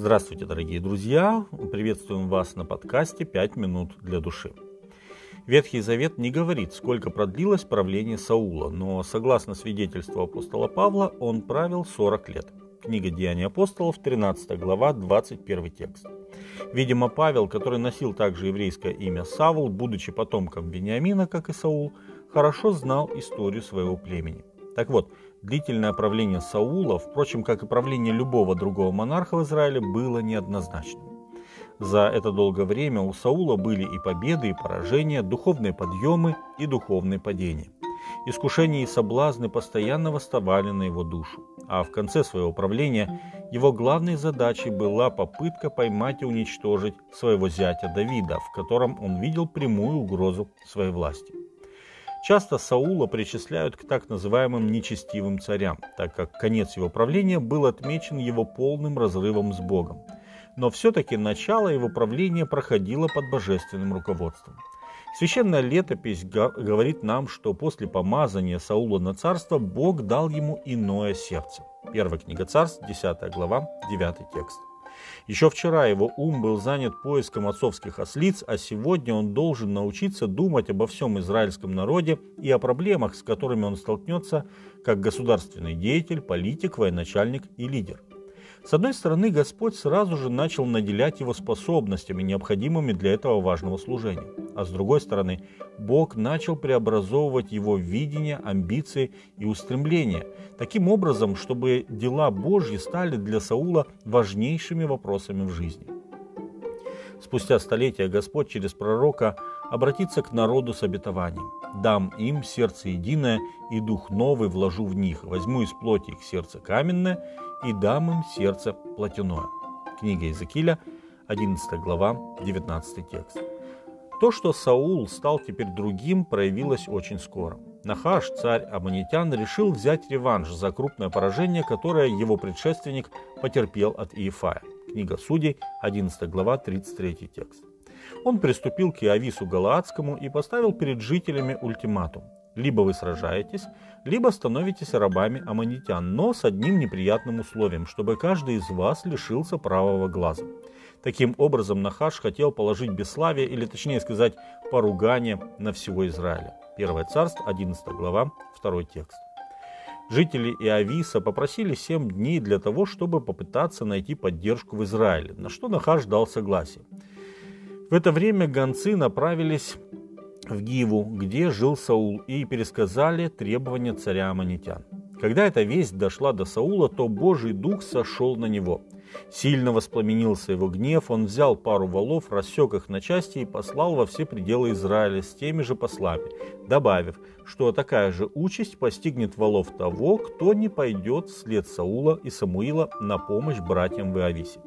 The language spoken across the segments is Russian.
Здравствуйте, дорогие друзья! Приветствуем вас на подкасте «Пять минут для души». Ветхий Завет не говорит, сколько продлилось правление Саула, но согласно свидетельству апостола Павла, он правил 40 лет. Книга Деяний апостолов, 13 глава, 21 текст. Видимо, Павел, который носил также еврейское имя Савул, будучи потомком Вениамина, как и Саул, хорошо знал историю своего племени. Так вот, длительное правление Саула, впрочем, как и правление любого другого монарха в Израиле, было неоднозначным. За это долгое время у Саула были и победы, и поражения, духовные подъемы и духовные падения. Искушения и соблазны постоянно восставали на его душу, а в конце своего правления его главной задачей была попытка поймать и уничтожить своего зятя Давида, в котором он видел прямую угрозу своей власти. Часто Саула причисляют к так называемым нечестивым царям, так как конец его правления был отмечен его полным разрывом с Богом. Но все-таки начало его правления проходило под божественным руководством. Священная летопись говорит нам, что после помазания Саула на царство Бог дал ему иное сердце. Первая книга царств, 10 глава, 9 текст. Еще вчера его ум был занят поиском отцовских ослиц, а сегодня он должен научиться думать обо всем израильском народе и о проблемах, с которыми он столкнется как государственный деятель, политик, военачальник и лидер. С одной стороны, Господь сразу же начал наделять его способностями, необходимыми для этого важного служения. А с другой стороны, Бог начал преобразовывать его видение, амбиции и устремления, таким образом, чтобы дела Божьи стали для Саула важнейшими вопросами в жизни. Спустя столетия Господь через пророка обратится к народу с обетованием. «Дам им сердце единое, и дух новый вложу в них, возьму из плоти их сердце каменное, и дам им сердце плотяное». Книга Иезекииля, 11 глава, 19 текст. То, что Саул стал теперь другим, проявилось очень скоро. Нахаш, царь Аманитян, решил взять реванш за крупное поражение, которое его предшественник потерпел от Иефая. Книга Судей, 11 глава, 33 текст. Он приступил к Иовису Галаадскому и поставил перед жителями ультиматум. Либо вы сражаетесь, либо становитесь рабами аммонитян, но с одним неприятным условием, чтобы каждый из вас лишился правого глаза. Таким образом, Нахаш хотел положить бесславие, или точнее сказать, поругание на всего Израиля. Первое царство, 11 глава, 2 текст. Жители Иависа попросили семь дней для того, чтобы попытаться найти поддержку в Израиле, на что Нахаш дал согласие. В это время гонцы направились в Гиву, где жил Саул, и пересказали требования царя Аманитян. Когда эта весть дошла до Саула, то Божий дух сошел на него. Сильно воспламенился его гнев, он взял пару валов, рассек их на части и послал во все пределы Израиля с теми же послами, добавив, что такая же участь постигнет валов того, кто не пойдет вслед Саула и Самуила на помощь братьям в Иависе.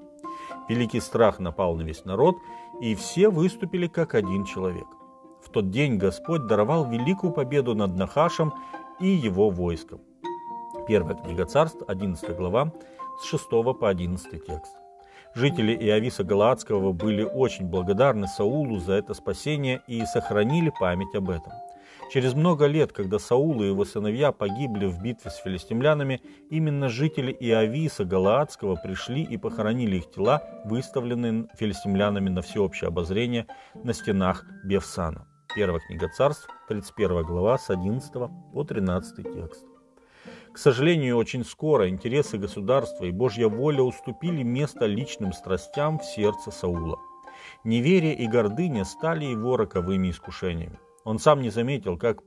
Великий страх напал на весь народ, и все выступили как один человек. В тот день Господь даровал великую победу над Нахашем и его войском. Первая книга царств, 11 глава, с 6 по 11 текст. Жители Иависа Галаадского были очень благодарны Саулу за это спасение и сохранили память об этом. Через много лет, когда Саул и его сыновья погибли в битве с филистимлянами, именно жители Иависа Галаадского пришли и похоронили их тела, выставленные филистимлянами на всеобщее обозрение на стенах Бевсана. Первая книга царств, 31 глава, с 11 по 13 текст. К сожалению, очень скоро интересы государства и Божья воля уступили место личным страстям в сердце Саула. Неверие и гордыня стали его роковыми искушениями. Он сам не заметил, как,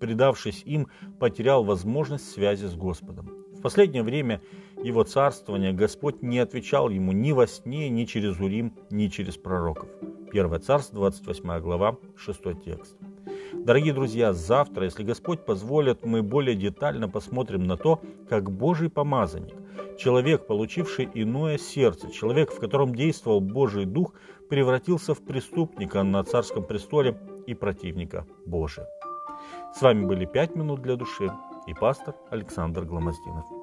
предавшись им, потерял возможность связи с Господом. В последнее время его царствования Господь не отвечал ему ни во сне, ни через Урим, ни через пророков. Первое царство, 28 глава, 6 текст. Дорогие друзья, завтра, если Господь позволит, мы более детально посмотрим на то, как Божий помазанник, человек, получивший иное сердце, человек, в котором действовал Божий Дух, превратился в преступника на царском престоле и противника Божия. С вами были «Пять минут для души» и пастор Александр Гломоздинов.